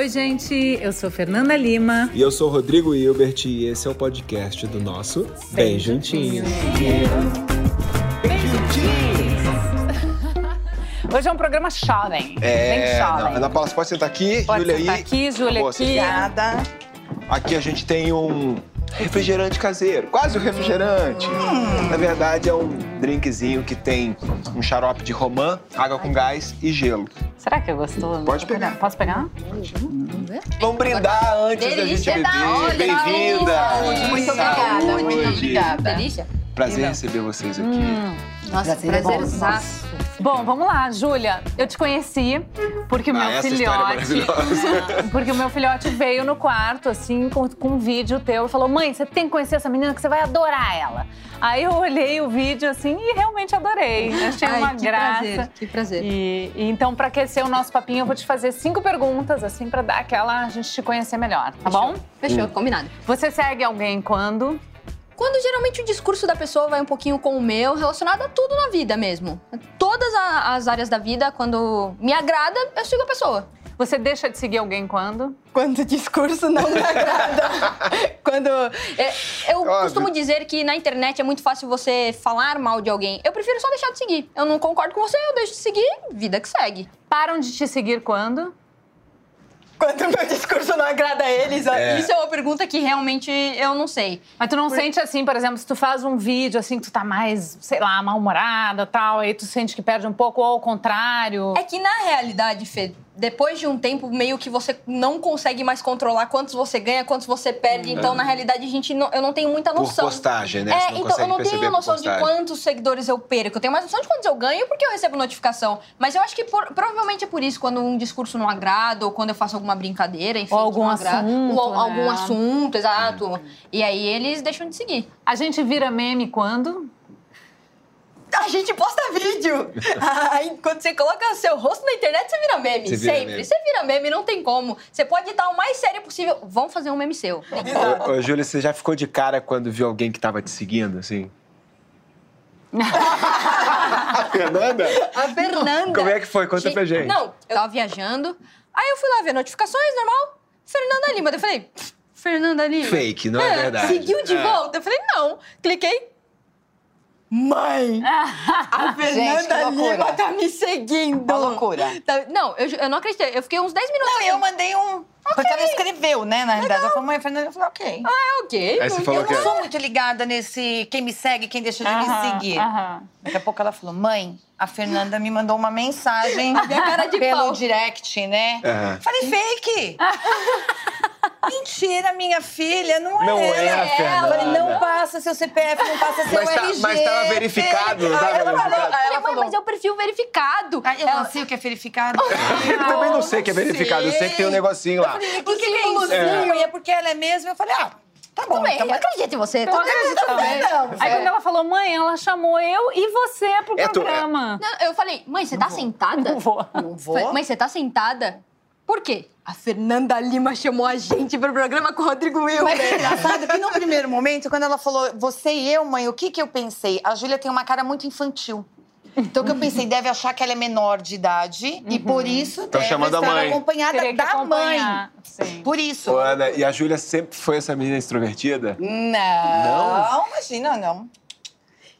Oi, gente, eu sou Fernanda Lima. E eu sou Rodrigo Hilbert e esse é o podcast do nosso Bem, Bem Juntinho. Bem Juntinhos! Hoje é um programa jovem. É, bem jovem. Ana Paula, você pode sentar aqui, pode Júlia sentar aí. aqui, Júlia aqui. Obrigada. Aqui a gente tem um refrigerante caseiro, quase um refrigerante. Hum. Na verdade, é um drinkzinho que tem um xarope de romã, água com gás e gelo. Será que é gostoso? Pode pegar. Posso pegar? Vamos brindar antes da gente beber. Bem-vinda! Muito obrigada, muito obrigada. Delícia. Prazer receber vocês aqui. Hum. Nossa, prazer, prazer Bom, vamos lá, Júlia. Eu te conheci porque o meu ah, essa filhote. porque o meu filhote veio no quarto, assim, com, com um vídeo teu e falou: mãe, você tem que conhecer essa menina que você vai adorar ela. Aí eu olhei o vídeo assim e realmente adorei. Achei Ai, uma que graça. Prazer, que prazer. E, e, então, para aquecer o nosso papinho, eu vou te fazer cinco perguntas, assim, para dar aquela a gente te conhecer melhor, tá Fechou. bom? Fechou, hum. combinado. Você segue alguém quando? Quando geralmente o discurso da pessoa vai um pouquinho com o meu, relacionado a tudo na vida mesmo. Todas as áreas da vida, quando me agrada, eu sigo a pessoa. Você deixa de seguir alguém quando? Quando o discurso não me agrada. quando. É, eu Óbvio. costumo dizer que na internet é muito fácil você falar mal de alguém. Eu prefiro só deixar de seguir. Eu não concordo com você, eu deixo de seguir, vida que segue. Param de te seguir quando? Quando o meu discurso não agrada a eles? É. Isso é uma pergunta que realmente eu não sei. Mas tu não por... sente assim, por exemplo, se tu faz um vídeo assim que tu tá mais, sei lá, mal-humorada tal, aí tu sente que perde um pouco ou ao contrário? É que na realidade, Fê, depois de um tempo, meio que você não consegue mais controlar quantos você ganha, quantos você perde. Então, na realidade, a gente não, eu não tenho muita noção. Por postagem, né? É, então eu não tenho noção de quantos seguidores eu perco. Eu tenho mais noção de quantos eu ganho porque eu recebo notificação. Mas eu acho que por, provavelmente é por isso, quando um discurso não agrada, ou quando eu faço alguma brincadeira, enfim. Ou algum assunto. Ou, né? algum assunto, exato. Uhum. E aí eles deixam de seguir. A gente vira meme quando? A gente posta vídeo. Aí, quando você coloca seu rosto na internet, você vira meme. Você vira sempre. Meme. Você vira meme, não tem como. Você pode estar o mais sério possível. Vamos fazer um meme seu. Ô, ô, Júlia, você já ficou de cara quando viu alguém que tava te seguindo, assim? a Fernanda? A Fernanda. Como é que foi? Conta gente, pra gente. Não, eu tava viajando. Aí eu fui lá ver notificações, normal. Fernanda Lima. Eu falei, Fernanda Lima. Fake, não é, é verdade. Seguiu de é. volta? Eu falei, não. Cliquei, Mãe! A Fernanda Gente, Lima tá me seguindo. É loucura. Tá, não, eu, eu não acreditei. Eu fiquei uns 10 minutos. Não, assim. eu mandei um. Okay. Porque ela escreveu, né, na realidade. Ela falou, mãe, a Fernanda falou, ok. Ah, ok. Aí você falou eu que... não sou muito ligada nesse quem me segue, quem deixa de uh -huh, me seguir. Uh -huh. Daqui a pouco ela falou, mãe, a Fernanda me mandou uma mensagem cara de pelo pau. direct, né? Falei, fake! Mentira, minha filha, não é Não é a Fernanda. Falei, não passa seu CPF, não passa seu mas RG. Tá, mas tava verificado, não tava ela verificado. Falou, ela falou, mas é o perfil verificado. Ah, eu ela... não sei o que é verificado. eu também não sei o que é verificado, eu sei que tem um negocinho lá. Falei, por que, que é isso? É. E é porque ela é mesmo. Eu falei, ah, Tá bom, também, então, eu acredito em você. Eu acredito também. Não, Aí quando ela falou, mãe, ela chamou eu e você pro É tu- programa. Não, eu falei, mãe, você tá sentada? Não vou. Não vou. Falei, Mãe, você tá sentada? Por quê? A Fernanda Lima chamou a gente pro programa com o Rodrigo Wilber. Mas é engraçado que no primeiro momento, quando ela falou você e eu, mãe, o que que eu pensei? A Júlia tem uma cara muito infantil. Então, o que eu pensei, deve achar que ela é menor de idade e por isso Tá deve chamando a estar mãe. acompanhada Teria da mãe. Sim. Por isso. Ô, Ana, e a Júlia sempre foi essa menina extrovertida? Não, imagina, não.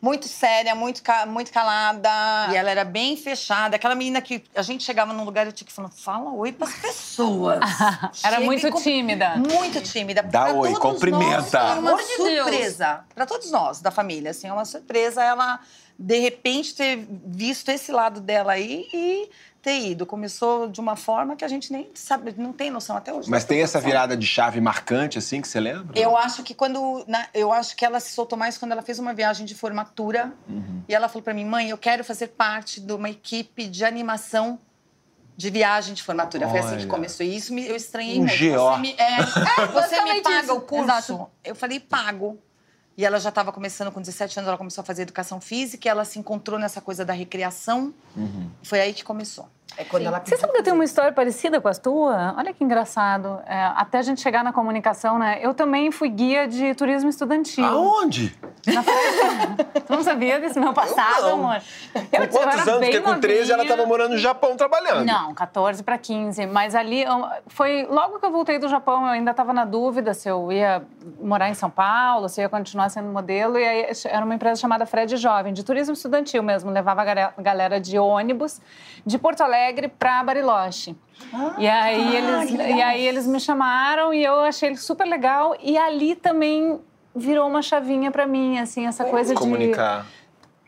Muito séria, muito, muito calada. E ela era bem fechada. Aquela menina que a gente chegava num lugar e eu tinha que falar, fala oi pras pessoas. Era muito com- tímida. Muito tímida. Dá Pra oi, cumprimenta. Nós, foi uma Amor de Deus. surpresa. Pra todos nós, da família. Assim, é uma surpresa ela, de repente, ter visto esse lado dela aí e ter ido. Começou de uma forma que a gente nem sabe, não tem noção até hoje. Mas tem essa proporção. virada de chave marcante, assim, que você lembra? Eu acho que quando. na- eu acho que ela se soltou mais quando ela fez uma viagem de formatura. Uhum. E ela falou pra mim, mãe, eu quero fazer parte de uma equipe de animação de viagem de formatura. Foi assim que Olha. começou. E isso me, eu estranhei Um muito. GO. Você me, é, você me paga isso. o curso? Exato. Eu falei, pago. E ela já estava começando, com 17 anos, ela começou a fazer educação física. E ela se encontrou nessa coisa da recreação. Uhum. Foi aí que começou. É quando ela Você sabe que eu tenho uma história parecida com a tua? Olha que engraçado. É, até a gente chegar na comunicação, né? Eu também fui guia de turismo estudantil. Aonde? Na tu não sabia desse meu passado, não. amor? Com Eu- eu quantos era anos? Porque com 13 ela novinha. estava morando no Japão trabalhando. Não, 14 para 15. Mas ali eu- foi logo que eu voltei do Japão, eu ainda estava na dúvida se eu ia morar em São Paulo, se eu ia continuar sendo modelo. E aí era uma empresa chamada Fred Jovem, de turismo estudantil mesmo. Levava galera de ônibus de Porto Alegre para Bariloche. e, aí eles, e aí eles me chamaram e eu achei super legal. E ali também virou uma chavinha para mim, assim, essa coisa de... Comunicar.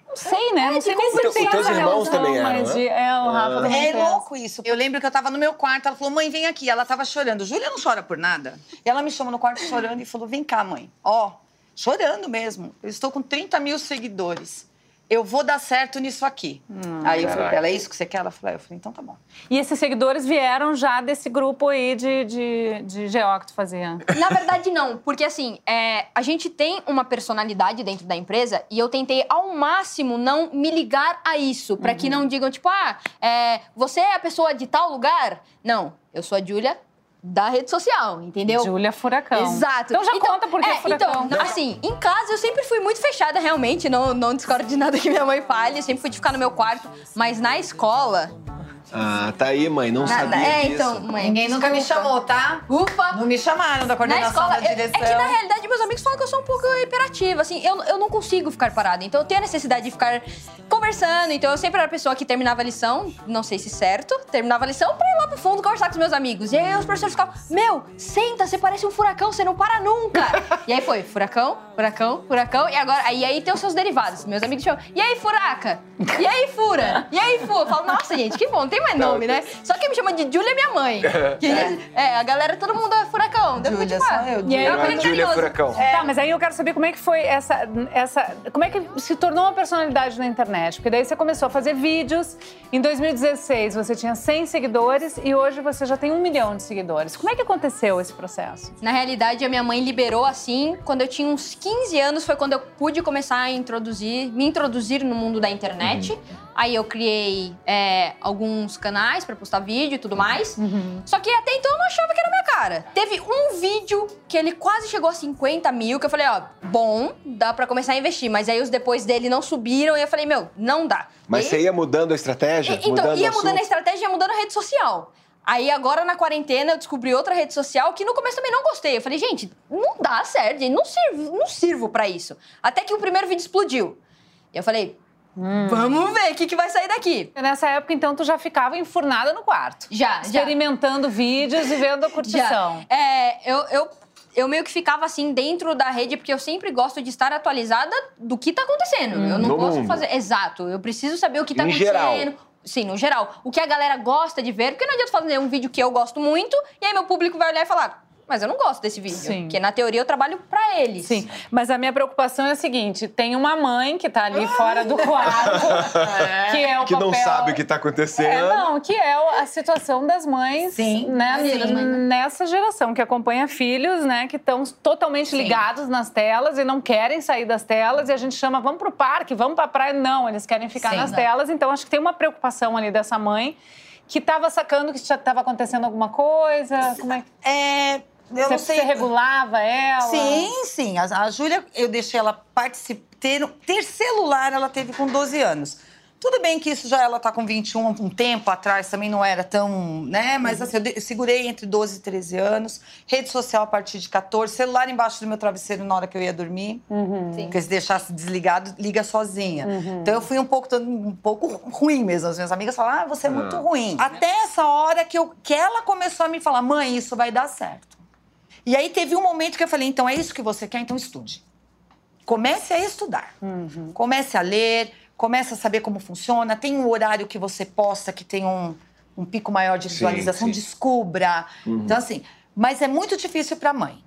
Não sei, né? Não sei nem se Os tem teus essa irmãos relação, também eram, mas né? de- É, o Rafa também É fez. louco isso. Eu lembro que eu tava no meu quarto, ela falou, mãe, vem aqui. Ela tava chorando. Júlia não chora por nada. E ela me chamou no quarto chorando e falou, vem cá, mãe. Ó, chorando mesmo. Eu estou com 30 mil seguidores. Eu vou dar certo nisso aqui. Aí eu falei Caraca. pra ela, é isso que você quer? Ela falou, é. eu falei, então tá bom. E esses seguidores vieram já desse grupo aí de, de, de GO que tu fazia. Na verdade, não. Porque, assim, é, a gente tem uma personalidade dentro da empresa e eu tentei, ao máximo, não me ligar a isso. Pra que não digam, tipo, ah, é, você é a pessoa de tal lugar? Não, eu sou a Júlia da rede social, entendeu? Júlia Furacão. Exato. Então já conta por que é, Furacão. Então, assim, em casa eu sempre fui muito fechada, realmente. Não, não discordo de nada que minha mãe fale. Sempre fui de ficar no meu quarto. Mas na escola... Ah, tá aí, mãe. Não na- sabia é, disso. então, mãe. Ninguém nunca me desculpa. chamou, tá? Ufa! Não me chamaram da Na coordenação escola, da é, é direção. que na realidade meus amigos falam que eu sou um pouco hiperativa, assim, eu, eu não consigo ficar parada, então eu tenho a necessidade de ficar conversando, então eu sempre era a pessoa que terminava a lição, não sei se certo, terminava a lição pra ir lá pro fundo conversar com os meus amigos. E aí os professores ficavam, meu, senta, você parece um furacão, você não para nunca. e aí foi, furacão, furacão, furacão, e agora, aí, aí tem os seus derivados, meus amigos chamam, e aí furaca, e aí fura, e aí fura. Eu falo, nossa gente, que bom, não tem mais nome, né? Só quem me chama de Júlia é minha mãe. Que, é. a galera, todo mundo é furacão. Júlia, só eu, E aí eu fico Júlia. Furacão. Tá, mas aí eu quero saber como é que foi essa, essa. Como é que se tornou uma personalidade na internet? Porque daí você começou a fazer vídeos. Em 2016 você tinha 100 seguidores e hoje você já tem um milhão de seguidores. Como é que aconteceu esse processo? Na realidade, a minha mãe liberou assim, quando eu tinha uns 15 anos, foi quando eu pude começar a introduzir, me introduzir no mundo da internet. Aí eu criei é, alguns canais pra postar vídeo e tudo mais. Só que até então eu não achava que era minha cara. Teve um vídeo que ele quase chegou a 50 mil, que eu falei, ó, bom, dá pra começar a investir. Mas aí os depois dele não subiram e eu falei, meu, não dá. Mas E- você ia mudando a estratégia? e- Então, mudando ia mudando a estratégia, ia mudando a rede social. Aí agora na quarentena eu descobri outra rede social que no começo também não gostei. Eu falei, gente, não dá certo, gente, não sirvo, não sirvo pra isso. Até que o primeiro vídeo explodiu. E eu falei, vamos ver o que, que vai sair daqui. Nessa época, então, tu já ficava enfurnada no quarto. Já, já. Experimentando vídeos e vendo a curtição. Já. É, eu, eu, eu meio que ficava assim dentro da rede, porque eu sempre gosto de estar atualizada do que tá acontecendo. eu não No posso mundo. fazer. Exato, eu preciso saber o que tá Em acontecendo. geral. Sim, no geral. O que a galera gosta de ver, porque não adianta fazer um vídeo que eu gosto muito, e aí meu público vai olhar e falar. Mas eu não gosto desse vídeo. Sim. Porque na teoria eu trabalho pra eles. Sim, mas a minha preocupação é a seguinte: tem uma mãe que tá ali fora do quarto, que é o Que não papel- sabe o que tá acontecendo. É, não, que é a situação das mães, Sim, né, mães, né? nessa geração que acompanha filhos, né, que estão totalmente ligados nas telas e não querem sair das telas e a gente chama, vamos pro parque, vamos pra praia, não, eles querem ficar Sim, nas né? telas, então acho que tem uma preocupação ali dessa mãe que estava sacando que já estava acontecendo alguma coisa, como é que É, eu você, não sei. você regulava ela? Sim, sim. A, a Júlia, eu deixei ela participar. Ter, ter celular, ela teve com 12 anos. Tudo bem que isso já ela tá com 21, um tempo atrás também não era tão, né? Mas assim, eu, de- eu segurei entre 12 e 13 anos. Rede social a partir de 14. Celular embaixo do meu travesseiro na hora que eu ia dormir. Sim. Porque se deixasse desligado, liga sozinha. Então eu fui um pouco, um pouco ruim mesmo. As minhas amigas falaram, ah, você é muito ruim. Até essa hora que, eu, que ela começou a me falar, mãe, isso vai dar certo. E aí teve um momento que eu falei, então é isso que você quer? Então estude. Comece a estudar. Comece a ler, comece a saber como funciona. Tem um horário que você posta que tem um, um pico maior de Sim, visualização, sim. descubra. Então, assim, mas é muito difícil para a mãe.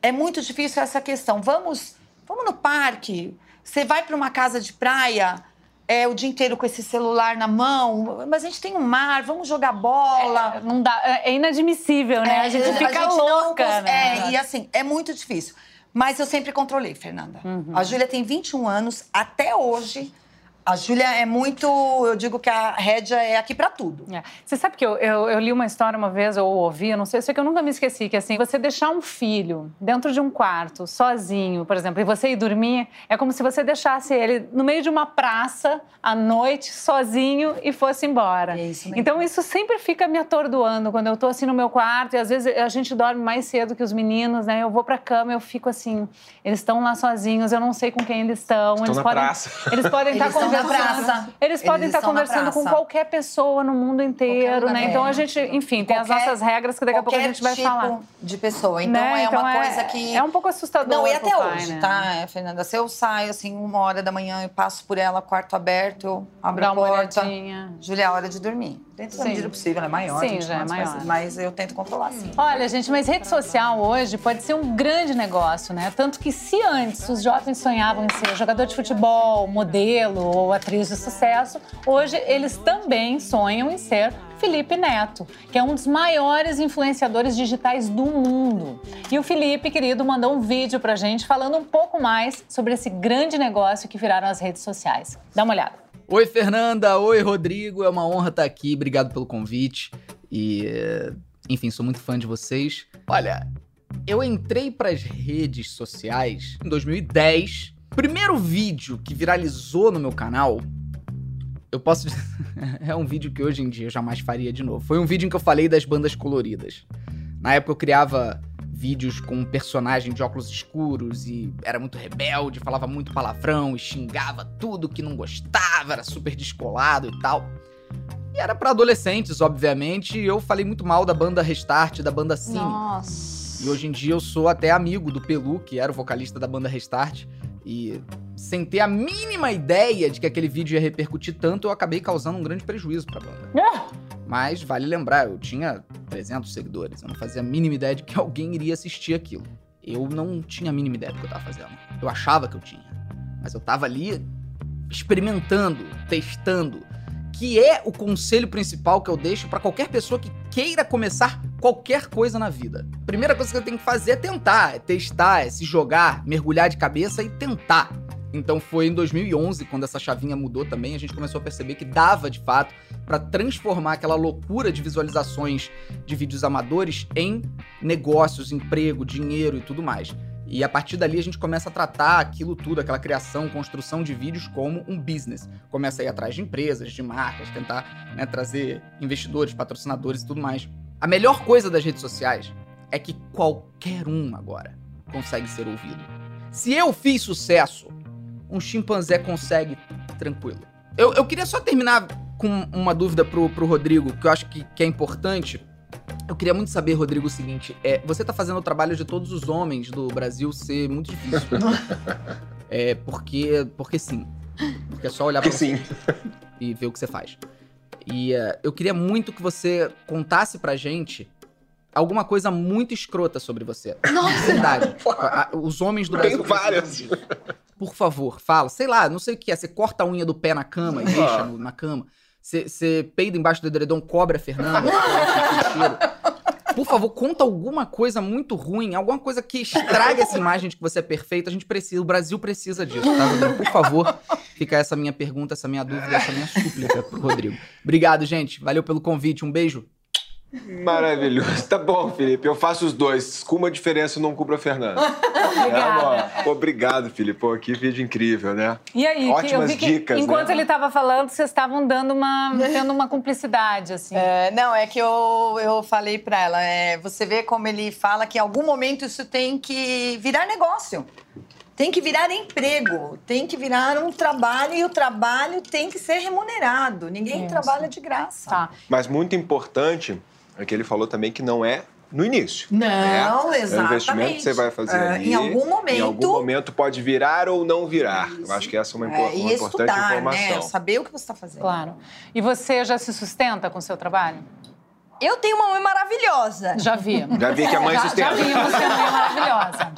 É muito difícil essa questão. Vamos, vamos no parque. Você vai para uma casa de praia é, o dia inteiro com esse celular na mão. Mas a gente tem um mar, vamos jogar bola. Não dá, é inadmissível, né? a gente É, fica gente não louca, cons- né? É, e assim, é muito difícil. Mas eu sempre controlei, Fernanda. Uhum. A Júlia tem 21 anos, até hoje. A Júlia é muito. Eu digo que a rédea é aqui para tudo. É. Você sabe que eu, eu, eu, li uma história uma vez, ou ouvi, eu não sei, sei que eu nunca me esqueci, que assim, você deixar um filho dentro de um quarto, sozinho, por exemplo, e você ir dormir, é como se você deixasse ele no meio de uma praça, à noite, sozinho, e fosse embora. É isso mesmo. Então isso sempre fica me atordoando quando eu tô assim no meu quarto, e às vezes a gente dorme mais cedo que os meninos, né? Eu vou pra cama, eu fico assim, eles estão lá sozinhos, eu não sei com quem eles estão. Estão eles na podem, praça. Eles podem estar Eles estão na praça. Eles podem estar conversando com qualquer pessoa no mundo inteiro, né? Então a gente, enfim, tem as nossas regras que daqui a pouco a gente vai tipo falar. de pessoa. Então Né? é Então uma é- coisa que. é um pouco assustador Não, e até pai, hoje, né? tá, Fernanda? Se eu saio assim, uma hora da manhã e passo por ela, quarto aberto, eu abro Dá a porta. olhadinha. Júlia, é hora de dormir. Dentro da Sim. medida possível, é maior. Sim, já é mas- maior. Mas eu tento controlar, sim. Olha, gente, mas rede social hoje pode ser um grande negócio, né? Tanto que se antes os jovens sonhavam em ser jogador de futebol, modelo ou atriz de sucesso, hoje eles também sonham em ser Felipe Neto, que é um dos maiores influenciadores digitais do mundo. E o Felipe, querido, mandou um vídeo pra gente falando um pouco mais sobre esse grande negócio que viraram as redes sociais. Dá uma olhada. Oi, Fernanda. Oi, Rodrigo. É uma honra estar aqui. Obrigado pelo convite. E, enfim, sou muito fã de vocês. Olha, eu entrei para as redes sociais em 2010. Primeiro vídeo que viralizou no meu canal, eu posso dizer, é um vídeo que hoje em dia eu jamais faria de novo. Foi um vídeo em que eu falei das bandas coloridas. Na época eu criava vídeos com um personagem de óculos escuros e era muito rebelde, falava muito palavrão e xingava tudo que não gostava, era super descolado e tal. E era pra adolescentes, obviamente, e eu falei muito mal da banda Restart, da banda Cine. Nossa. E hoje em dia eu sou até amigo do Pelu, que era o vocalista da banda Restart. E sem ter a mínima ideia de que aquele vídeo ia repercutir tanto, eu acabei causando um grande prejuízo pra banda. Mas vale lembrar, eu tinha 300 seguidores. Eu não fazia a mínima ideia de que alguém iria assistir aquilo. Eu não tinha a mínima ideia do que eu tava fazendo. Eu achava que eu tinha. Mas eu tava ali experimentando, testando. Que é o conselho principal que eu deixo pra qualquer pessoa que queira começar qualquer coisa na vida. Primeira coisa que você tem que fazer é tentar, é testar, é se jogar, mergulhar de cabeça e tentar. Então foi em 2011, quando essa chavinha mudou também, a gente começou a perceber que dava de fato para transformar aquela loucura de visualizações de vídeos amadores em negócios, emprego, dinheiro e tudo mais. E a partir dali a gente começa a tratar aquilo tudo, aquela criação, construção de vídeos como um business. Começa a ir atrás de empresas, de marcas, tentar né, trazer investidores, patrocinadores e tudo mais. A melhor coisa das redes sociais é que qualquer um agora consegue ser ouvido. Se eu fiz sucesso, um chimpanzé consegue tranquilo. Eu, eu queria só terminar com uma dúvida pro, pro Rodrigo, que eu acho que, que é importante. Eu queria muito saber, Rodrigo, o seguinte: é, você tá fazendo o trabalho de todos os homens do Brasil ser muito difícil. é, porque, porque sim. Porque é só olhar pra sim. e ver o que você faz. E eh, eu queria muito que você contasse pra gente alguma coisa muito escrota sobre você. Nossa! Verdade. Os homens do Brasil. Tenho várias. Por favor, fala. Sei lá, não sei o que é. Você corta a unha do pé na cama e deixa no- na cama. Você, você peida embaixo do edredom, cobre a Fernanda. Por favor, conta alguma coisa muito ruim, alguma coisa que estrague essa imagem de que você é perfeito. A gente precisa, o Brasil precisa disso, tá, Rodrigo? Por favor, fica essa minha pergunta, essa minha dúvida, essa minha súplica pro Rodrigo. Obrigado, gente. Valeu pelo convite. Um beijo. Maravilhoso. Tá bom, Felipe. Eu faço os dois. Com uma diferença, eu não cubro a Fernanda. Obrigada. Bom. Obrigado, Felipe. Pô, que vídeo incrível, né? E aí, Ótimas dicas, enquanto né? ele estava falando, vocês estavam dando uma, tendo uma cumplicidade, assim. É, não, é que eu, eu falei pra ela, é, você vê como ele fala que em algum momento isso tem que virar negócio. Tem que virar emprego, tem que virar um trabalho e o trabalho tem que ser remunerado. Ninguém Isso. trabalha de graça. Tá. Mas muito importante é que ele falou também que não é no início. Não, né? É um exatamente. investimento que você vai fazer É, ali. em algum momento. Em algum momento pode virar ou não virar. Eu acho que essa é uma, É, uma e importante estudar, informação. né? Saber o que você está fazendo. Claro. E você já se sustenta com o seu trabalho? Eu tenho uma mãe maravilhosa. Já vi. Já vi que a mãe já, sustenta. Já vimos que a mãe é maravilhosa.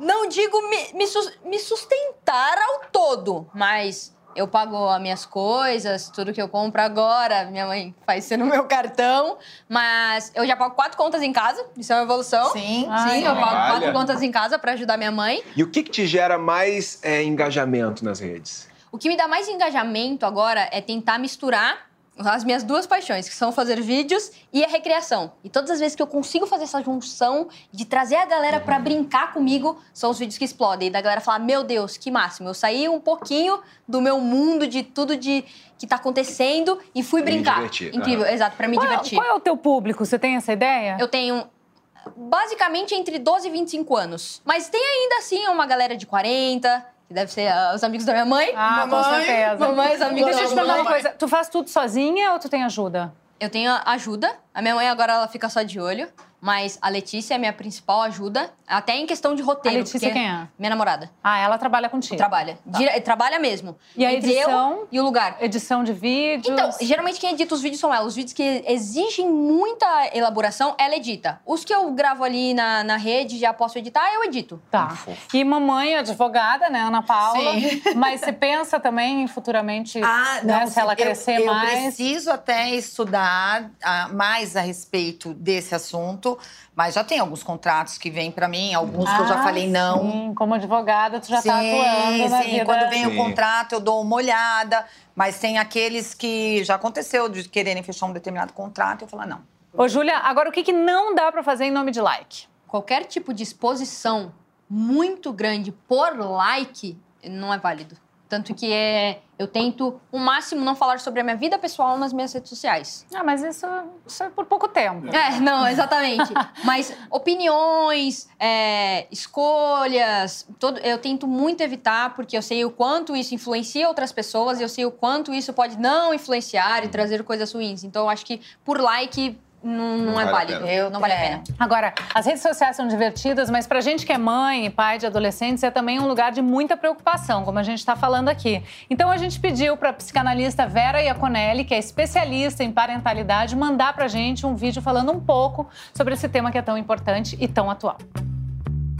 Não digo me, me, me sustentar ao todo, mas eu pago as minhas coisas, tudo que eu compro agora, minha mãe faz ser no meu cartão, mas eu já pago quatro contas em casa, isso é uma evolução. Sim, Ai, Sim, eu pago Olha. quatro contas em casa pra ajudar minha mãe. E o que, que te gera mais é, engajamento nas redes? O que me dá mais engajamento agora é tentar misturar as minhas duas paixões, que são fazer vídeos e a recreação. E todas as vezes que eu consigo fazer essa junção de trazer a galera para brincar comigo, são os vídeos que explodem. E da galera falar: Meu Deus, que máximo! Eu saí um pouquinho do meu mundo, de tudo de que tá acontecendo e fui Pra me brincar. divertir, Incrível, aham. exato, para me Qual, é- divertir. qual é o teu público? Você tem essa ideia? Eu tenho basicamente entre 12 e 25 anos. Mas tem ainda assim uma galera de 40, que deve ser ah, os amigos da minha mãe. Ah, com mamãe, certeza. Mamãe, os amigos Deixa eu te perguntar uma coisa. Tu faz tudo sozinha ou tu tem ajuda? Eu tenho ajuda. A minha mãe agora ela fica só de olho. Mas a Letícia é minha principal ajuda. Até em questão de roteiro. A Letícia quem é? Minha namorada. Ah, ela trabalha contigo. Trabalha. Dire- Trabalha mesmo. E a Entre edição? eu e o lugar. Edição de vídeos? Então, geralmente quem edita os vídeos são ela. Os vídeos que exigem muita elaboração, ela edita. Os que eu gravo ali na, na rede, já posso editar, eu edito. Tá. E mamãe, advogada, né, Ana Paula? Sim. Mas você pensa também em futuramente, Ah, né, não, se ela eu- crescer eu, mais? preciso até estudar ah, mais a respeito desse assunto, mas já tem alguns contratos que vêm para mim, alguns que eu já Ah, falei não. Sim, como advogada, tu já sim, tá atuando na sim. vida. Quando vem Sim. o contrato, eu dou uma olhada, mas tem aqueles que já aconteceu de quererem fechar um determinado contrato e eu falo, não. Ô, Júlia, agora o que, que não dá pra fazer em nome de like? Qualquer tipo de exposição muito grande por like não é válido. Tanto que é, eu tento, o máximo, não falar sobre a minha vida pessoal nas minhas redes sociais. Ah, mas isso, isso é por pouco tempo. É, não, exatamente. Mas opiniões, é, escolhas, todo, eu tento muito evitar, porque eu sei o quanto isso influencia outras pessoas e eu sei o quanto isso pode não influenciar e trazer coisas ruins. Então, eu acho que por like não, não Não é vale a válido. Eu- não vale a é. pena. Agora, as redes sociais são divertidas, mas pra gente que é mãe e pai de adolescentes é também um lugar de muita preocupação, como a gente está falando aqui. Então a gente pediu pra psicanalista Vera Iaconelli, que é especialista em parentalidade, mandar pra gente um vídeo falando um pouco sobre esse tema que é tão importante e tão atual.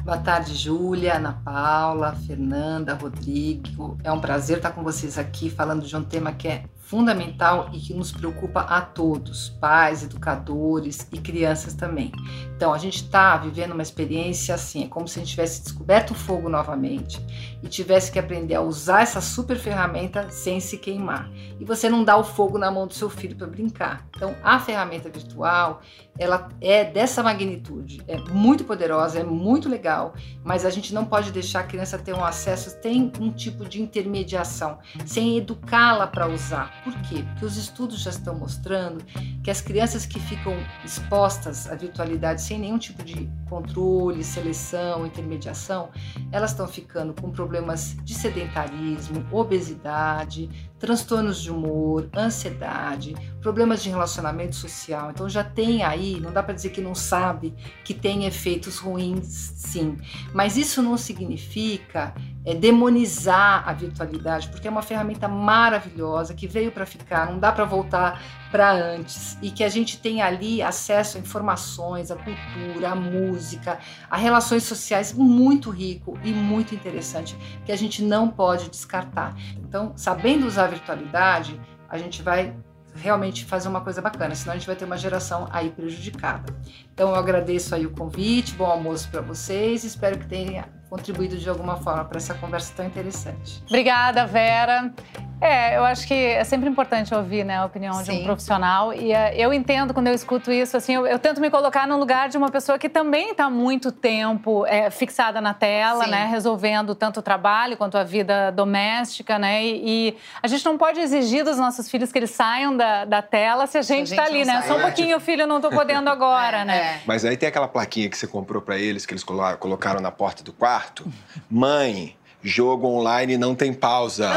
Boa tarde, Júlia, Ana Paula, Fernanda, Rodrigo. É um prazer estar com vocês aqui falando de um tema que é fundamental e que nos preocupa a todos, pais, educadores e crianças também. Então, a gente está vivendo uma experiência assim, é como se a gente tivesse descoberto o fogo novamente e tivesse que aprender a usar essa super ferramenta sem se queimar. E você não dá o fogo na mão do seu filho para brincar. Então, a ferramenta virtual, ela é dessa magnitude, é muito poderosa, é muito legal, mas a gente não pode deixar a criança ter um acesso, tem um tipo de intermediação, sem educá-la para usar. Por quê? Porque os estudos já estão mostrando que as crianças que ficam expostas à virtualidade sem nenhum tipo de controle, seleção, intermediação, elas estão ficando com problemas de sedentarismo, obesidade, transtornos de humor, ansiedade, problemas de relacionamento social. Então já tem aí, não dá para dizer que não sabe que tem efeitos ruins, sim. Mas isso não significa é, demonizar a virtualidade, porque é uma ferramenta maravilhosa que veio para ficar, não dá para voltar para antes e que a gente tem ali acesso a informações, a cultura, a música, a relações sociais muito rico e muito interessante que a gente não pode descartar. Então, sabendo usar a virtualidade, a gente vai realmente fazer uma coisa bacana, senão a gente vai ter uma geração aí prejudicada. Então eu agradeço aí o convite, bom almoço para vocês, espero que tenha contribuído de alguma forma para essa conversa tão interessante. Obrigada, Vera. É, eu acho que é sempre importante ouvir né, a opinião de um Sim. profissional. E é, eu entendo quando eu escuto isso, assim, eu, eu tento me colocar no lugar de uma pessoa que também está muito tempo é, fixada na tela, Sim. né? Resolvendo tanto o trabalho quanto a vida doméstica, né? E, e a gente não pode exigir dos nossos filhos que eles saiam da, da tela se a gente está ali, né? sai. Só um É. pouquinho, filho, eu não tô podendo agora, né? É. Mas aí tem aquela plaquinha que você comprou pra eles, que eles colo- colocaram na porta do quarto. Mãe, jogo online não tem pausa.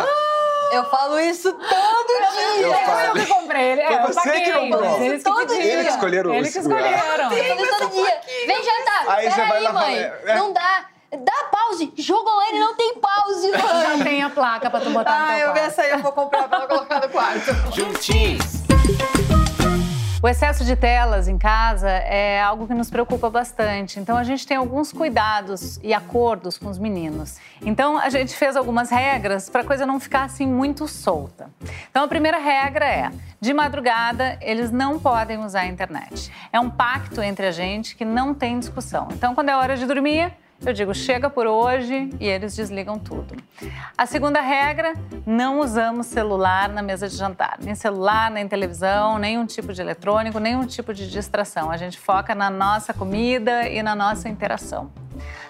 Eu falo isso todo dia. Eu É, eu que comprei. Ele, Foi é, eu você que paguei, comprou. mas Eles que Todo pediram. dia. Eles que escolheram Eles que escolheram. Eu falo isso todo dia. Vem jantar. Aí você vai Peraí, lá mãe. é. Não dá. Dá pause. Jogo online não tem pause, mãe. Já tem a placa pra tu botar no Ah, teu eu quarto. essa aí eu vou comprar pra colocar no quarto. Juntinhos. O excesso de telas em casa é algo que nos preocupa bastante. Então a gente tem alguns cuidados e acordos com os meninos. Então a gente fez algumas regras para a coisa não ficar assim muito solta. Então a primeira regra é: de madrugada eles não podem usar a internet. É um pacto entre a gente que não tem discussão. Então quando é hora de dormir, eu digo chega por hoje e eles desligam tudo. A segunda regra: não usamos celular na mesa de jantar. Nem celular, nem televisão, nenhum tipo de eletrônico, nenhum tipo de distração. A gente foca na nossa comida e na nossa interação.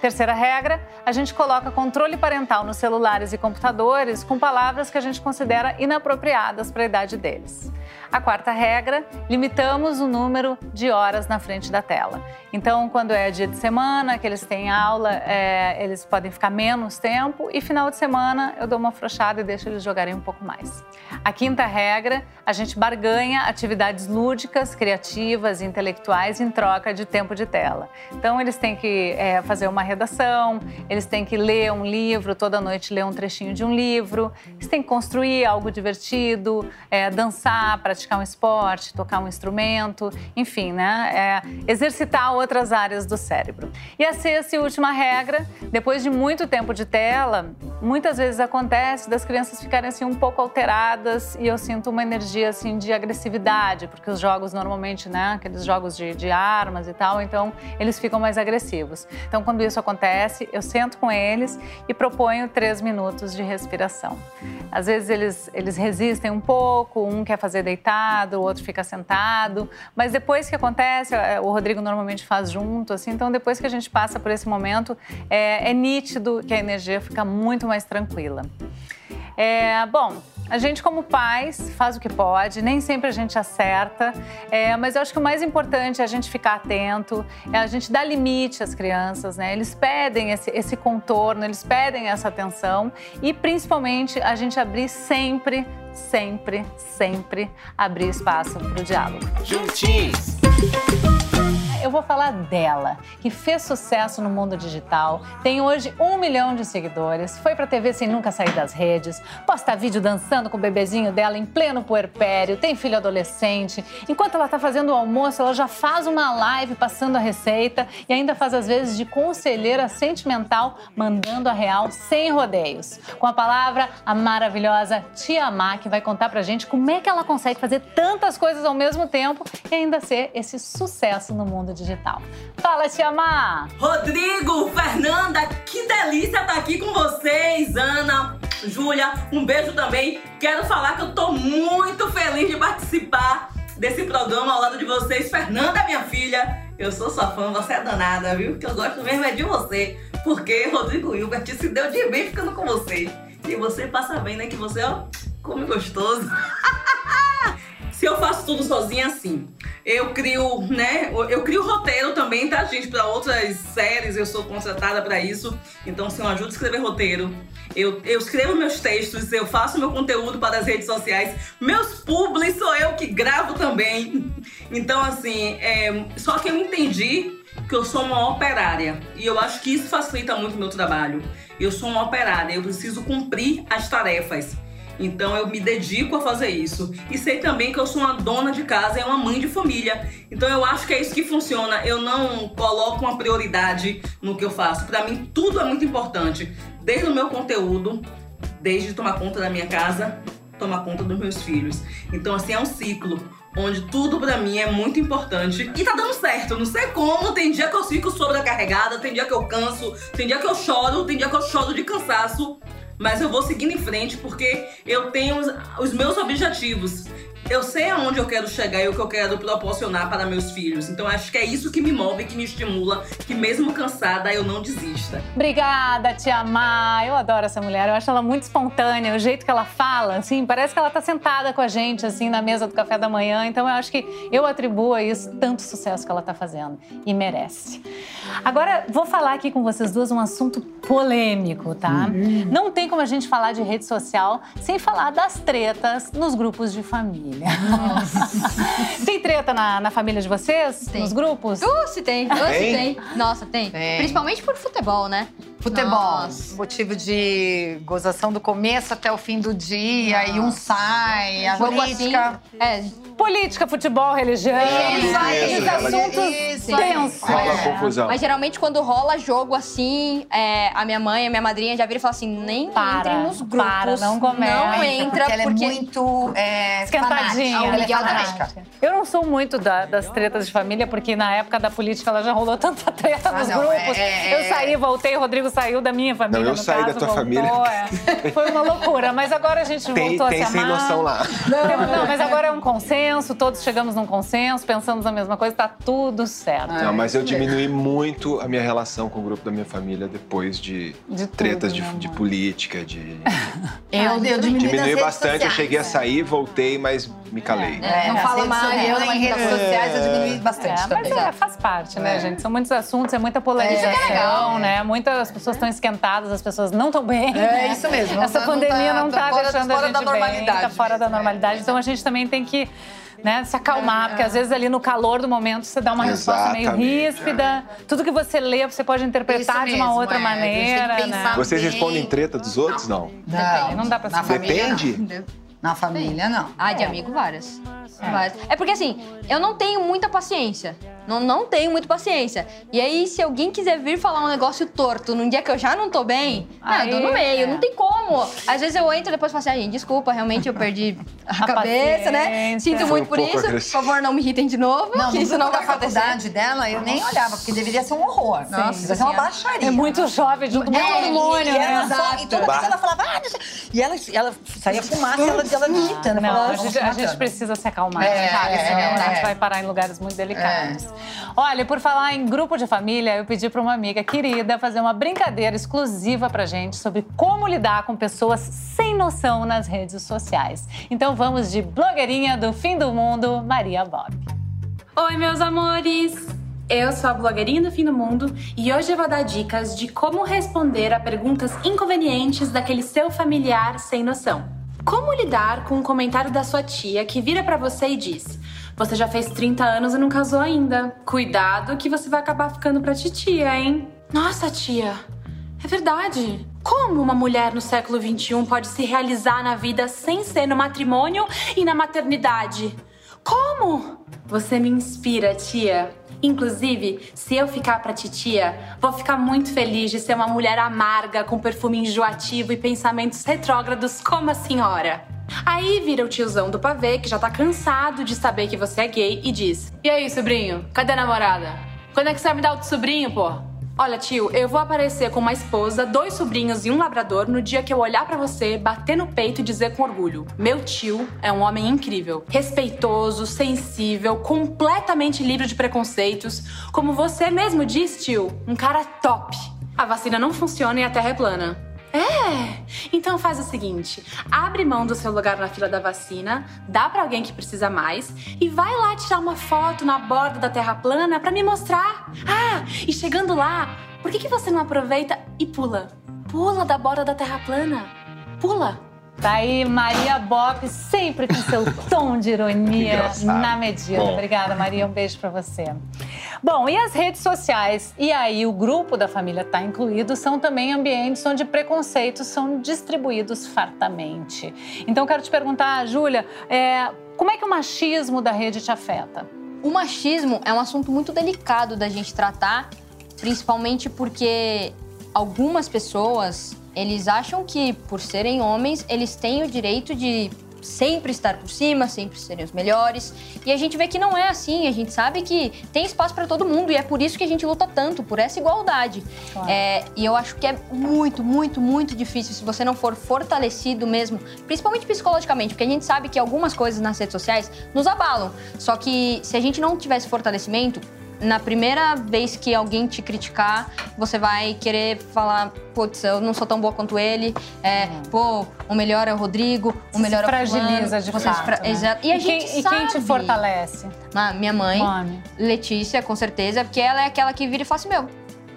Terceira regra, a gente coloca controle parental nos celulares e computadores com palavras que a gente considera inapropriadas para a idade deles. A quarta regra, limitamos o número de horas na frente da tela. Então, quando é dia de semana, que eles têm aula, é, eles podem ficar menos tempo e final de semana eu dou uma afrouxada e deixo eles jogarem um pouco mais. A quinta regra, a gente barganha atividades lúdicas, criativas e intelectuais em troca de tempo de tela. Então, eles têm que é, fazer uma redação, eles têm que ler um livro, toda noite ler um trechinho de um livro, eles têm que construir algo divertido, é, dançar, praticar um esporte, tocar um instrumento, enfim, né? É, exercitar outras áreas do cérebro. E a sexta e última regra, depois de muito tempo de tela, muitas vezes acontece das crianças ficarem assim um pouco alteradas e eu sinto uma energia assim de agressividade, porque os jogos normalmente, né, aqueles jogos de, de armas e tal, então eles ficam mais agressivos. Então, quando isso acontece, eu sento com eles e proponho três minutos de respiração. Às vezes eles, eles resistem um pouco, um quer fazer deitado, o outro fica sentado, mas depois que acontece, é, o Rodrigo normalmente faz junto, assim, então depois que a gente passa por esse momento, é, é nítido que a energia fica muito mais tranquila. É, bom, a gente, como pais, faz o que pode, nem sempre a gente acerta, é, mas eu acho que o mais importante é a gente ficar atento, é a gente dar limite às crianças, né? Eles pedem esse, esse contorno, eles pedem essa atenção e, principalmente, a gente abrir sempre, sempre, sempre abrir espaço para o diálogo. Juntinhos! Eu vou falar dela, que fez sucesso no mundo digital, tem hoje um milhão de seguidores, foi pra TV sem nunca sair das redes, posta vídeo dançando com o bebezinho dela em pleno puerpério, tem filho adolescente. Enquanto ela tá fazendo o almoço, ela já faz uma live passando a receita e ainda faz às vezes de conselheira sentimental, mandando a real sem rodeios. Com a palavra, a maravilhosa Tia Má, que vai contar pra gente como é que ela consegue fazer tantas coisas ao mesmo tempo e ainda ser esse sucesso no mundo digital. Fala, Tia Má! Rodrigo, Fernanda, que delícia estar aqui com vocês, Ana, Júlia, um beijo também. Quero falar que eu tô muito feliz de participar desse programa ao lado de vocês. Fernanda, minha filha, eu sou sua fã, você é danada, viu? Que eu gosto mesmo é de você, porque Rodrigo Hilbert se deu de bem ficando com você. E você passa bem, né? Que você, ó, come gostoso. Se eu faço tudo sozinha, assim. Eu crio, né? Eu crio roteiro também, tá, gente? Para outras séries eu sou contratada para isso. Então, se assim, eu ajudo a escrever roteiro, eu, eu escrevo meus textos, eu faço meu conteúdo para as redes sociais. Meus publis sou eu que gravo também. Então, assim, é, só que eu entendi que eu sou uma operária. E eu acho que isso facilita muito o meu trabalho. Eu sou uma operária, eu preciso cumprir as tarefas. Então eu me dedico a fazer isso. E sei também que eu sou uma dona de casa e uma mãe de família. Então eu acho que é isso que funciona. Eu não coloco uma prioridade no que eu faço. Para mim tudo é muito importante, desde o meu conteúdo, desde tomar conta da minha casa, tomar conta dos meus filhos. Então assim é um ciclo onde tudo para mim é muito importante e tá dando certo. Não sei como, tem dia que eu fico sobrecarregada, tem dia que eu canso, tem dia que eu choro, tem dia que eu choro de cansaço mas eu vou seguindo em frente porque eu tenho os, os meus objetivos eu sei aonde eu quero chegar e o que eu quero proporcionar para meus filhos. Então acho que é isso que me move, que me estimula, que mesmo cansada eu não desista. Obrigada, Tia Má. Eu adoro essa mulher. Eu acho ela muito espontânea, o jeito que ela fala, assim, parece que ela tá sentada com a gente, assim, na mesa do café da manhã. Então eu acho que eu atribuo a isso tanto sucesso que ela tá fazendo e merece. Agora, vou falar aqui com vocês duas um assunto polêmico, tá? Uhum. Não tem como a gente falar de rede social sem falar das tretas nos grupos de família família. tem treta na, na família de vocês? Tem. Nos grupos? Uh, se tem. Uh, se tem. Nossa, tem. tem. Principalmente por futebol, né? Futebol. Nossa. Motivo de gozação do começo até o fim do dia, e um sai, a Jogo política. assim. É, Política, futebol, religião. Isso, aqueles isso, assuntos isso, tensos. Rola É. confusão. Mas geralmente quando rola jogo assim, é, a minha mãe, a minha madrinha já vira e fala assim: nem Para, entrem nos grupos. para, não começa. Não entra, porque ela é muito é, Esquentadinha. fanática, ela é fanática. Eu não sou muito da- das tretas de família, porque na época da política ela já rolou tanta treta Ah, nos não, grupos. é- é- Eu saí, voltei, o Rodrigo saiu da minha família. Não, eu no saí da caso, tua voltou, família. é. Foi uma loucura, mas agora a gente Tem, voltou tem a se sem amar. noção lá. Não, não, mas agora é um consenso, todos chegamos num consenso, pensamos a mesma coisa, tá tudo certo. Não, mas eu diminui muito a minha relação com o grupo da minha família depois de, De tudo, tretas de, né, de política, de... Eu, eu diminui das Diminui bastante, eu sociais. cheguei a sair, voltei, mas me calei. É, Não nas fala mais, Eu, vai em redes entrar. sociais, eu diminui bastante É, mas também. é, faz parte, né, É. gente? São muitos assuntos, é muita polarização, é né? Muitas pessoas estão esquentadas, as pessoas não estão bem. É, né? isso mesmo. Não Essa tá- não pandemia tá- não tá tá, fora- deixando fora a gente bem, normalidade tá fora da mesmo, normalidade. é. Então a gente também tem que né, se acalmar, porque às vezes ali no calor do momento você dá uma resposta meio ríspida. Tudo que você lê, você pode interpretar Isso de uma mesmo, outra é. Maneira, né? Vocês respondem treta dos outros? Não. Depende, não dá pra na saber. família, Depende? não. Na família, não. Ah, de amigo, várias. Várias. É porque assim, eu não tenho muita paciência. Não, não tenho muita paciência. E aí, se alguém quiser vir falar um negócio torto num dia que eu já não tô bem, ah, eu dou no meio, é. não tem como. Às vezes eu entro e depois falo assim, ah, gente, desculpa, realmente eu perdi a, A cabeça, né? Sinto Foi muito um por isso. agressivo. Por favor, não me irritem de novo, Não, que isso não vai da acontecer. faculdade dela, eu nem olhava, porque deveria ser um horror. Nossa, deveria ser uma baixaria. É muito jovem, junto muito É, hormônio, ela né? só, e toda vez ela falava, ah. E ela, ela saía fumaça, ela, ela digitando. Não, falava, a gente, "Nossa, a gente matando." precisa se acalmar, É, sabe? é, Senão a gente é. vai parar em lugares muito delicados. Olha, por falar em grupo de família, eu pedi para uma amiga querida fazer uma brincadeira exclusiva pra gente sobre como lidar com pessoas sem noção nas redes sociais. Então vamos de blogueirinha do fim do mundo, Maria Bob. Oi, meus amores! Eu sou a blogueirinha do fim do mundo e hoje eu vou dar dicas de como responder a perguntas inconvenientes daquele seu familiar sem noção. Como lidar com um comentário da sua tia que vira pra você e diz: Você já fez 30 anos e não casou ainda. Cuidado que você vai acabar ficando pra titia, hein? Nossa, tia, é verdade. Como uma mulher no século XXI pode se realizar na vida sem ser no matrimônio e na maternidade? Como? Você me inspira, tia. Inclusive, se eu ficar pra titia, vou ficar muito feliz de ser uma mulher amarga, com perfume enjoativo e pensamentos retrógrados como a senhora. Aí vira o tiozão do pavê, que já tá cansado de saber que você é gay, e diz: E aí, sobrinho, cadê a namorada? Quando é que você vai me dar outro sobrinho, pô? Olha, tio, eu vou aparecer com uma esposa, dois sobrinhos e um labrador no dia que eu olhar pra você, bater no peito e dizer com orgulho: Meu tio é um homem incrível, respeitoso, sensível, completamente livre de preconceitos. Como você mesmo diz, tio, um cara top. A vacina não funciona e a terra é plana. É! Então faz o seguinte: abre mão do seu lugar na fila da vacina, dá pra alguém que precisa mais e vai lá tirar uma foto na borda da Terra plana pra me mostrar. Ah, e chegando lá, por que, que você não aproveita e pula? Pula da borda da Terra plana. Pula! Tá aí Maria Bob, sempre com seu tom de ironia na medida. Bom. Obrigada, Maria. Um beijo pra você. Bom, e as redes sociais? E aí, o grupo da família tá incluído, são também ambientes onde preconceitos são distribuídos fartamente. Então, quero te perguntar, Júlia, é, como é que o machismo da rede te afeta? O machismo é um assunto muito delicado da gente tratar, principalmente porque algumas pessoas, eles acham que por serem homens, eles têm o direito de sempre estar por cima, sempre serem os melhores. E a gente vê que não é assim, a gente sabe que tem espaço para todo mundo e é por isso que a gente luta tanto, por essa igualdade. Claro. É, e eu acho que é muito, muito, muito difícil se você não for fortalecido mesmo, principalmente psicologicamente, porque a gente sabe que algumas coisas nas redes sociais nos abalam. Só que se a gente não tivesse fortalecimento, na primeira vez que alguém te criticar, você vai querer falar, putz, eu não sou tão boa quanto ele, é, pô, o melhor é o Rodrigo, o melhor se é o fragiliza de Você fato, fra- né? Exato. E a quem, gente e sabe. quem te fortalece? Ah, minha mãe, Nome. Letícia, com certeza, porque ela é aquela que vira e fala assim, meu,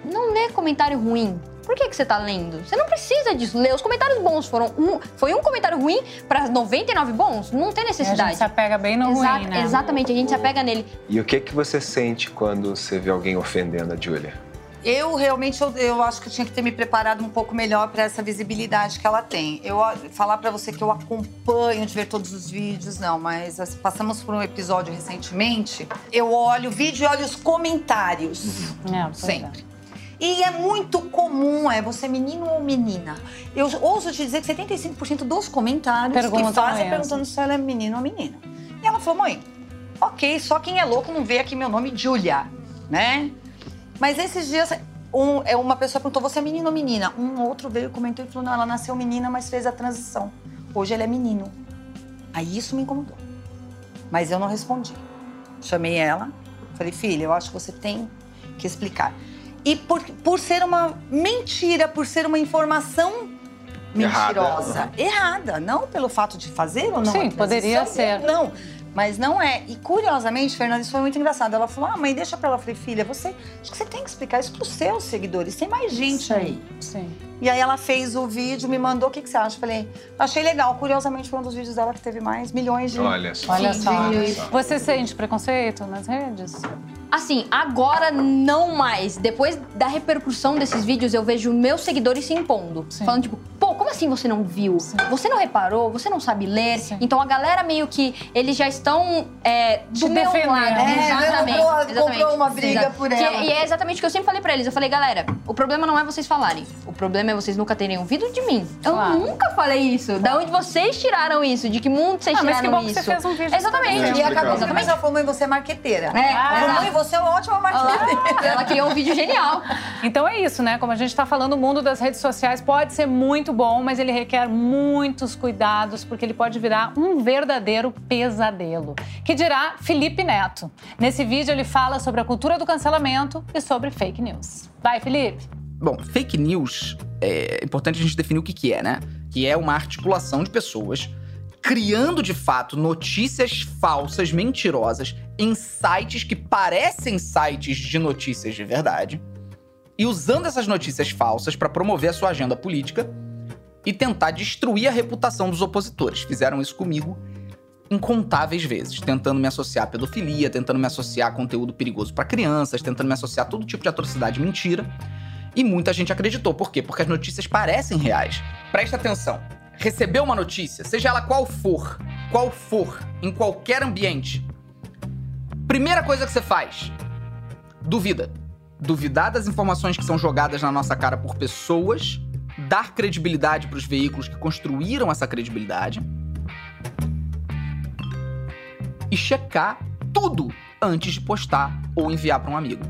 não lê comentário ruim. Por que, que você tá lendo? Você não precisa disso. Ler os comentários bons. Foram um, foi um comentário ruim para 99 bons? Não tem A gente necessidade. se apega bem no Exato- ruim, né? Exatamente, a gente se apega nele. E o que, que você sente quando você vê alguém ofendendo a Júlia? eu realmente eu, eu acho que eu tinha que ter me preparado um pouco melhor para essa visibilidade que ela tem. Eu falar para você que eu acompanho de ver todos os vídeos, não, mas assim, passamos por um episódio recentemente. Eu olho o vídeo e olho os comentários. É, pois é. E é muito comum, é você menino ou menina. Eu ouso te dizer que 75% dos comentários Perguntam que fazem é perguntando se ela é menino ou menina. E ela falou, mãe, ok, só quem é louco não vê aqui meu nome, Julia, né? Mas esses dias, um, é, uma pessoa perguntou, você é menino ou menina? Um outro veio e comentou e falou, não, ela nasceu menina, mas fez a transição. Hoje ele é menino. Aí isso me incomodou. Mas eu não respondi. Chamei ela, falei, filha, eu acho que você tem que explicar. E por, por ser uma mentira, por ser uma informação Errada. mentirosa, errada, não pelo fato de fazer ou não. Sim, poderia transição, ser. Não, mas não é. E curiosamente, Fernanda, isso foi muito engraçado. Ela falou: ah, mãe, deixa pra ela. Eu falei, filha, você. Acho que você tem que explicar isso pros seus seguidores. Tem mais gente aí. Sim. E aí ela fez o vídeo, me mandou, o que, que você acha? Eu falei, achei legal. Curiosamente, foi um dos vídeos dela que teve mais milhões de. Olha só. Olha Sim, só. Você sente preconceito nas redes? Assim, agora não mais. Depois da repercussão desses vídeos, eu vejo meus seguidores se impondo. Sim. Falando, tipo, como assim você não viu? Você não reparou? Você não sabe ler? Sim. Então a galera meio que, eles já estão é, do Te meu defendendo. lado. É, exatamente. comprou- exatamente. comprou uma briga Exato. por Que- ela. e é exatamente o que eu sempre falei pra eles. Eu falei, galera, o problema não é vocês falarem. O problema é vocês nunca terem ouvido de mim. Eu Claro. nunca falei isso. Da onde vocês tiraram isso? De que mundo vocês Ah, mas tiraram que bom que isso? você fez um vídeo Exatamente. É, E acabou que mas falou, mãe, você é marqueteira. É, exato. mãe, você é uma ótima marqueteira. Ela criou um vídeo genial. Então é isso, né? Como a gente está falando, o mundo das redes sociais pode ser muito bom, mas ele requer muitos cuidados, porque ele pode virar um verdadeiro pesadelo. Que dirá Felipe Neto. Nesse vídeo, ele fala sobre a cultura do cancelamento e sobre fake news. Vai, Felipe. Bom, fake news é importante a gente definir o que, que é, né? Que é uma articulação de pessoas criando de fato notícias falsas, mentirosas, em sites que parecem sites de notícias de verdade, e usando essas notícias falsas para promover a sua agenda política e tentar destruir a reputação dos opositores. Fizeram isso comigo incontáveis vezes, tentando me associar à pedofilia, tentando me associar a conteúdo perigoso para crianças, tentando me associar a todo tipo de atrocidade e mentira. E muita gente acreditou. Por quê? Porque as notícias parecem reais. Presta atenção. Recebeu uma notícia, seja ela qual for, qual for, em qualquer ambiente. Primeira coisa que você faz: duvida. Duvidar das informações que são jogadas na nossa cara por pessoas, dar credibilidade para os veículos que construíram essa credibilidade e checar tudo antes de postar ou enviar para um amigo.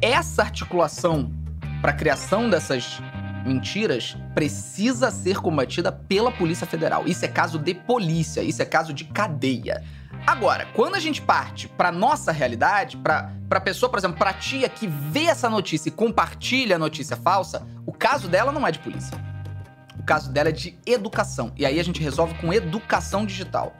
Essa articulação para a criação dessas mentiras precisa ser combatida pela Polícia Federal. Isso é caso de polícia, isso é caso de cadeia. Agora, quando a gente parte para nossa realidade, para para pessoa, por exemplo, para tia que vê essa notícia e compartilha a notícia falsa, o caso dela não é de polícia. O caso dela é de educação. E aí a gente resolve com educação digital.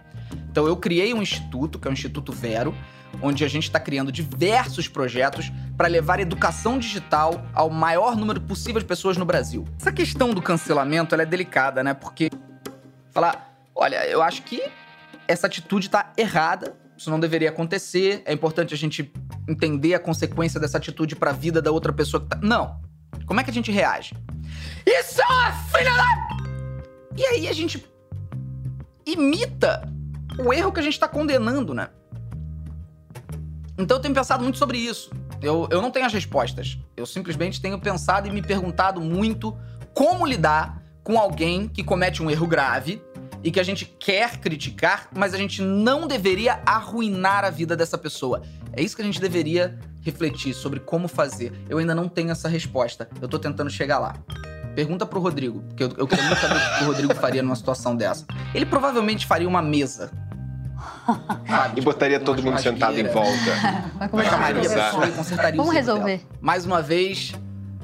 Então eu criei um instituto, que é o Instituto Vero, onde a gente está criando diversos projetos para levar educação digital ao maior número possível de pessoas no Brasil. Essa questão do cancelamento ela é delicada, né? Porque falar, olha, eu acho que essa atitude está errada, isso não deveria acontecer, é importante a gente entender a consequência dessa atitude para a vida da outra pessoa que tá... Não. Como é que a gente reage? Isso é uma filha da... E aí a gente imita o erro que a gente tá condenando, né? Então eu tenho pensado muito sobre isso. Eu, eu não tenho as respostas. Eu simplesmente tenho pensado e me perguntado muito como lidar com alguém que comete um erro grave e que a gente quer criticar, mas a gente não deveria arruinar a vida dessa pessoa. É isso que a gente deveria refletir sobre como fazer. Eu ainda não tenho essa resposta. Eu tô tentando chegar lá. Pergunta pro Rodrigo, porque eu, eu quero muito saber o que o Rodrigo faria numa situação dessa. Ele provavelmente faria uma mesa. Sabe? E botaria Uma todo mundo sentado em volta. Vai Vai Chamaria a conversar. pessoa e consertaria Vamos resolver. dela. Mais uma vez,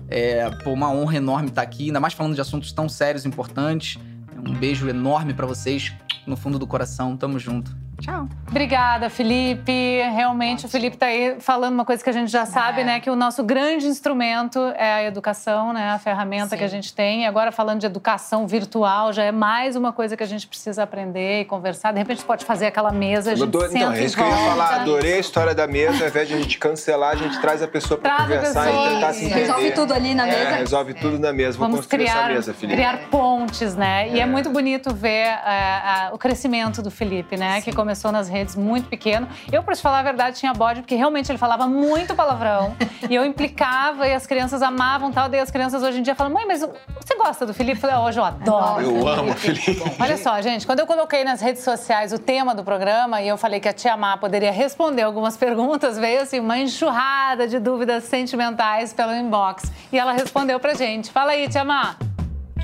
é pô, uma honra enorme estar aqui, ainda mais falando de assuntos tão sérios e importantes. Um beijo enorme pra vocês, no fundo do coração. Tamo junto. Tchau. Obrigada, Felipe. Realmente, o Felipe está aí falando uma coisa que a gente já sabe, É. né? Que o nosso grande instrumento é a educação, né? A ferramenta Sim. que a gente tem. E agora, falando de educação virtual, já é mais uma coisa que a gente precisa aprender e conversar. De repente, pode fazer aquela mesa, a gente Então, é isso que eu ia falar. Adorei a história da mesa. Ao invés de a gente cancelar, a gente traz a pessoa pra Traz a conversar pessoa e tentar se entender. Resolve tudo ali na É, mesa. resolve tudo na mesa. Vamos construir criar, essa mesa, Felipe. criar pontes, né? E é É. muito bonito ver é, a- o crescimento do Felipe, né? Que começou nas redes muito pequeno. Eu, pra te falar a verdade, tinha bode, porque realmente ele falava muito palavrão. e eu implicava e as crianças amavam tal. Daí as crianças hoje em dia falam, mãe, mas você gosta do Felipe? Eu falei, "Ah, hoje eu adoro. Eu amo o Felipe. Olha só, gente, quando eu coloquei nas redes sociais o tema do programa e eu falei que a Tia Má poderia responder algumas perguntas, veio assim uma enxurrada de dúvidas sentimentais pelo inbox. E ela respondeu pra gente. Fala aí, Tia Má.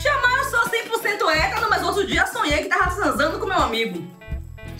Tia Má, eu sou 100% hétero, mas outro dia sonhei que tava transando com meu amigo.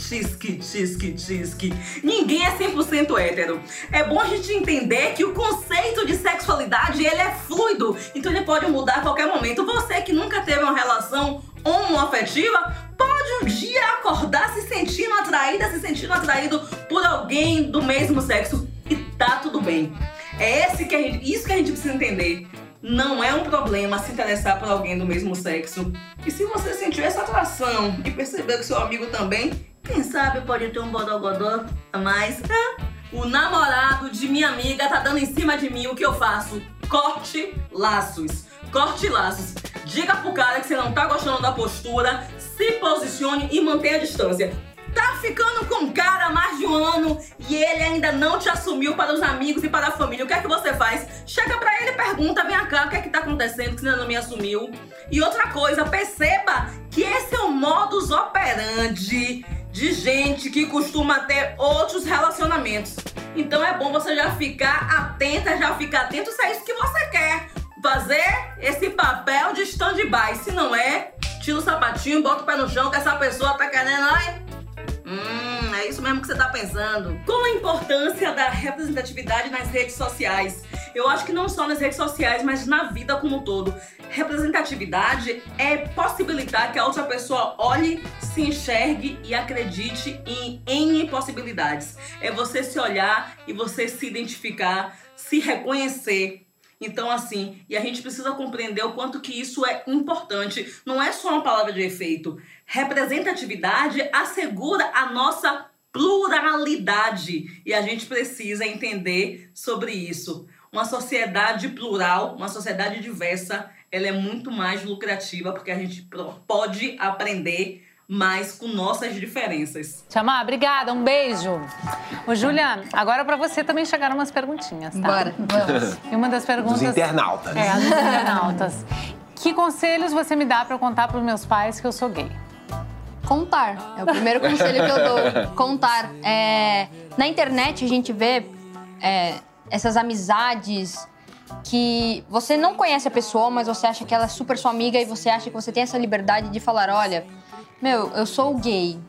Tisque, tisque, tisque. Ninguém é 100% hétero. É bom a gente entender que o conceito de sexualidade, ele é fluido. Então ele pode mudar a qualquer momento. Você que nunca teve uma relação homoafetiva, pode um dia acordar se sentindo atraída, se sentindo atraído por alguém do mesmo sexo. E tá tudo bem. É esse que a gente, isso que a gente precisa entender. Não é um problema se interessar por alguém do mesmo sexo. E se você sentiu essa atração e percebeu que seu amigo também, quem sabe pode ter um bodogodó a mais. Ah, o namorado de minha amiga tá dando em cima de mim, o que eu faço? Corte laços. Corte laços. Diga pro cara que você não tá gostando da postura, se posicione e mantenha a distância. Tá ficando com um cara há mais de um ano e ele ainda não te assumiu para os amigos e para a família. O que é que você faz? Chega pra ele e pergunta: vem cá, o que é que tá acontecendo que você ainda não me assumiu? E outra coisa, perceba que esse é o modus operandi de gente que costuma ter outros relacionamentos. Então é bom você já ficar atenta, já ficar atento se é isso que você quer. Fazer esse papel de stand-by. Se não é, tira o sapatinho, bota o pé no chão que essa pessoa tá querendo. Ai, Hum, é isso mesmo que você tá pensando. Qual a importância da representatividade nas redes sociais? Eu acho que não só nas redes sociais, mas na vida como um todo. Representatividade é possibilitar que a outra pessoa olhe, se enxergue e acredite em N possibilidades. É você se olhar e você se identificar, se reconhecer. Então, assim, e a gente precisa compreender o quanto que isso é importante. Não é só uma palavra de efeito. Representatividade assegura a nossa pluralidade. E a gente precisa entender sobre isso. Uma sociedade plural, uma sociedade diversa, ela é muito mais lucrativa porque a gente pode aprender mais com nossas diferenças. Má, obrigada, um beijo. Ô, Júlia, agora pra você também chegaram umas perguntinhas, tá? Bora, vamos. E uma das perguntas... Dos internautas. É, dos internautas. que conselhos você me dá pra eu contar pros meus pais que eu sou gay? Contar. É o primeiro conselho que eu dou. Contar. É, na internet a gente vê é, essas amizades que você não conhece a pessoa, mas você acha que ela é super sua amiga e você acha que você tem essa liberdade de falar, olha, meu, eu sou gay.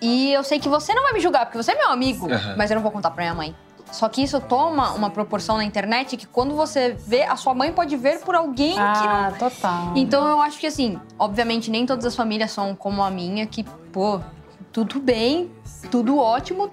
E eu sei que você não vai me julgar, porque você é meu amigo, Aham. mas eu não vou contar pra minha mãe. Só que isso toma uma proporção na internet que quando você vê, a sua mãe pode ver por alguém que não Ah, total. então eu acho que assim, obviamente nem todas as famílias são como a minha, que, pô, tudo bem, tudo ótimo.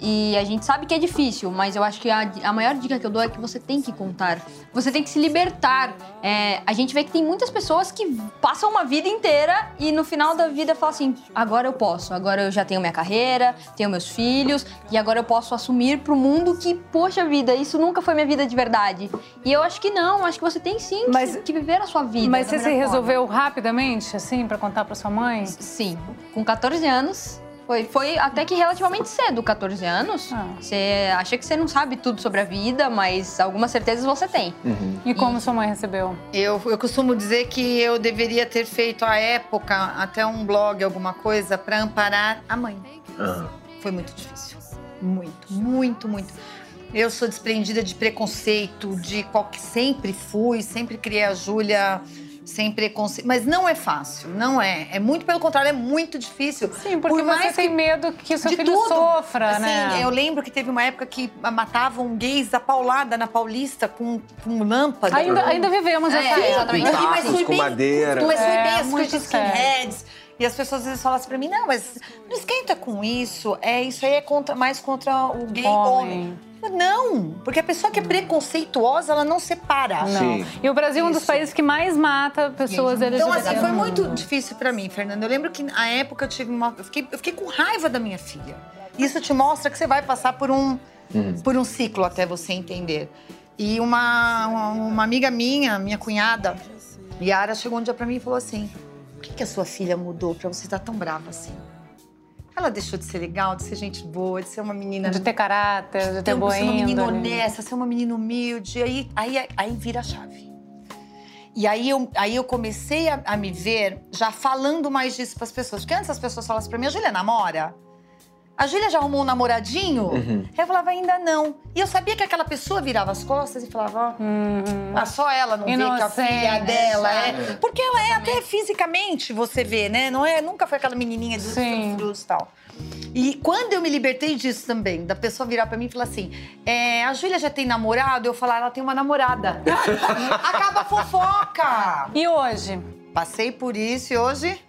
E a gente sabe que é difícil, mas eu acho que a, a maior dica que eu dou é que você tem que contar. Você tem que se libertar. É, a gente vê que tem muitas pessoas que passam uma vida inteira e no final da vida falam assim: agora eu posso, agora eu já tenho minha carreira, tenho meus filhos e agora eu posso assumir pro mundo que, poxa vida, isso nunca foi minha vida de verdade. E eu acho que não, acho que você tem sim que, Mas- que viver a sua vida. Mas você se melhor forma. resolveu rapidamente, assim, pra contar pra sua mãe? Sim, com 14 anos. Foi, foi até que relativamente cedo, 14 anos. Ah. Você acha que você não sabe tudo sobre a vida, mas algumas certezas você tem. E como sua mãe recebeu? Eu, eu costumo dizer que eu deveria ter feito à época até um blog, alguma coisa, para amparar a mãe. Ah. Foi muito difícil. Muito, muito, muito. Eu sou desprendida de preconceito, de qual que sempre fui, sempre criei a Júlia sem preconceito. Mas não é fácil, não é. É muito pelo contrário, é muito difícil. Sim, porque Por você mais tem que- medo que o seu de filho tudo. sofra, assim, né? Eu lembro que teve uma época que matavam gays a paulada na Paulista com, com lâmpada. Ainda, ainda vivemos essa É, época. exatamente. Mas Tacos foi com madeira. Mas foi É, bem as muito coisas sério. skinheads. E as pessoas às vezes falam assim pra mim, não, mas não esquenta com isso. É, isso aí é contra, mais contra o gay homem. Homem. Não, porque a pessoa que é preconceituosa, ela não separa. Não. E o Brasil é um dos Isso. países que mais mata pessoas LGBT. Então, assim, foi muito difícil pra mim, Fernanda. Eu lembro que na época eu tive uma. Eu fiquei, eu fiquei com raiva da minha filha. Isso te mostra que você vai passar por um, por um ciclo até você entender. E uma, uma, uma amiga minha, minha cunhada, Yara, chegou um dia pra mim e falou assim: Por que, que a sua filha mudou pra você estar tão brava assim? Ela deixou de ser legal, de ser gente boa, de ser uma menina De ter caráter, de ter ter boa ser uma menina honesta, ser uma menina humilde. Aí, aí, aí vira a chave. E aí eu, aí eu comecei a, a me ver já falando mais disso pras pessoas. Porque antes as pessoas falavam pra mim, a Júlia namora? A Júlia já arrumou um namoradinho? Uhum. Eu falava, ainda não. E eu sabia que aquela pessoa virava as costas e falava, ó, Uhum. ah, só ela não vê que a Inocente. filha dela é. Porque ela é até fisicamente, você vê, né? Não é, nunca foi aquela menininha de e tal. E quando eu me libertei disso também, da pessoa virar pra mim e falar assim: é, a Júlia já tem namorado? Eu falar, ela tem uma namorada. Acaba a fofoca! E hoje? Passei por isso e hoje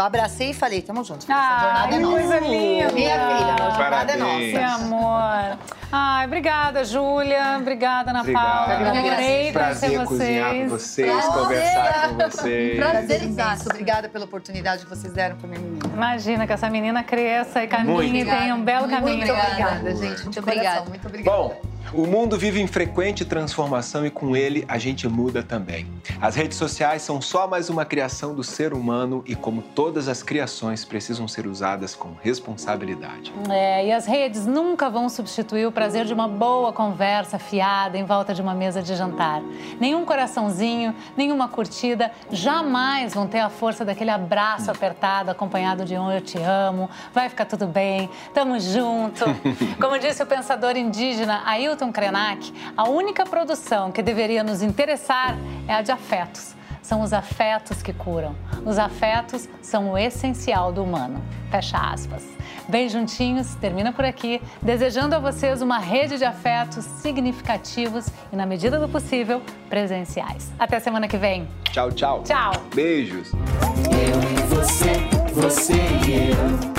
eu abracei e falei: tamo junto, filha, essa Ai, jornada é nossa. coisa linda. Minha filha, a jornada é Parabéns. Que nossa. amor. Ai, obrigada, Júlia. Obrigada, Ana. Paula. Adorei conhecer cozinhar com vocês. vocês, Prazer. conversar com vocês. Prazer imenso. Obrigada pela oportunidade que vocês deram pra minha menina. Imagina que essa menina cresça e caminhe e tenha um belo caminho. Muito Obrigada. obrigada, gente. Muito obrigada. Muito obrigada. Bom, o mundo vive em frequente transformação e com ele a gente muda também. As redes sociais são só mais uma criação do ser humano e, como todas as criações, precisam ser usadas com responsabilidade. É, e as redes nunca vão substituir o prazer de uma boa conversa fiada em volta de uma mesa de jantar. Nenhum coraçãozinho, nenhuma curtida jamais vão ter a força daquele abraço apertado acompanhado de um eu te amo, vai ficar tudo bem, tamo junto. Como disse o pensador indígena Ailton Krenak, a única produção que deveria nos interessar é a de afetos. São os afetos que curam. Os afetos são o essencial do humano. Fecha aspas. Bem juntinhos, termina por aqui, desejando a vocês uma rede de afetos significativos e, na medida do possível, presenciais. Até semana que vem. Tchau, tchau. Tchau! Beijos. Eu e você, você e eu.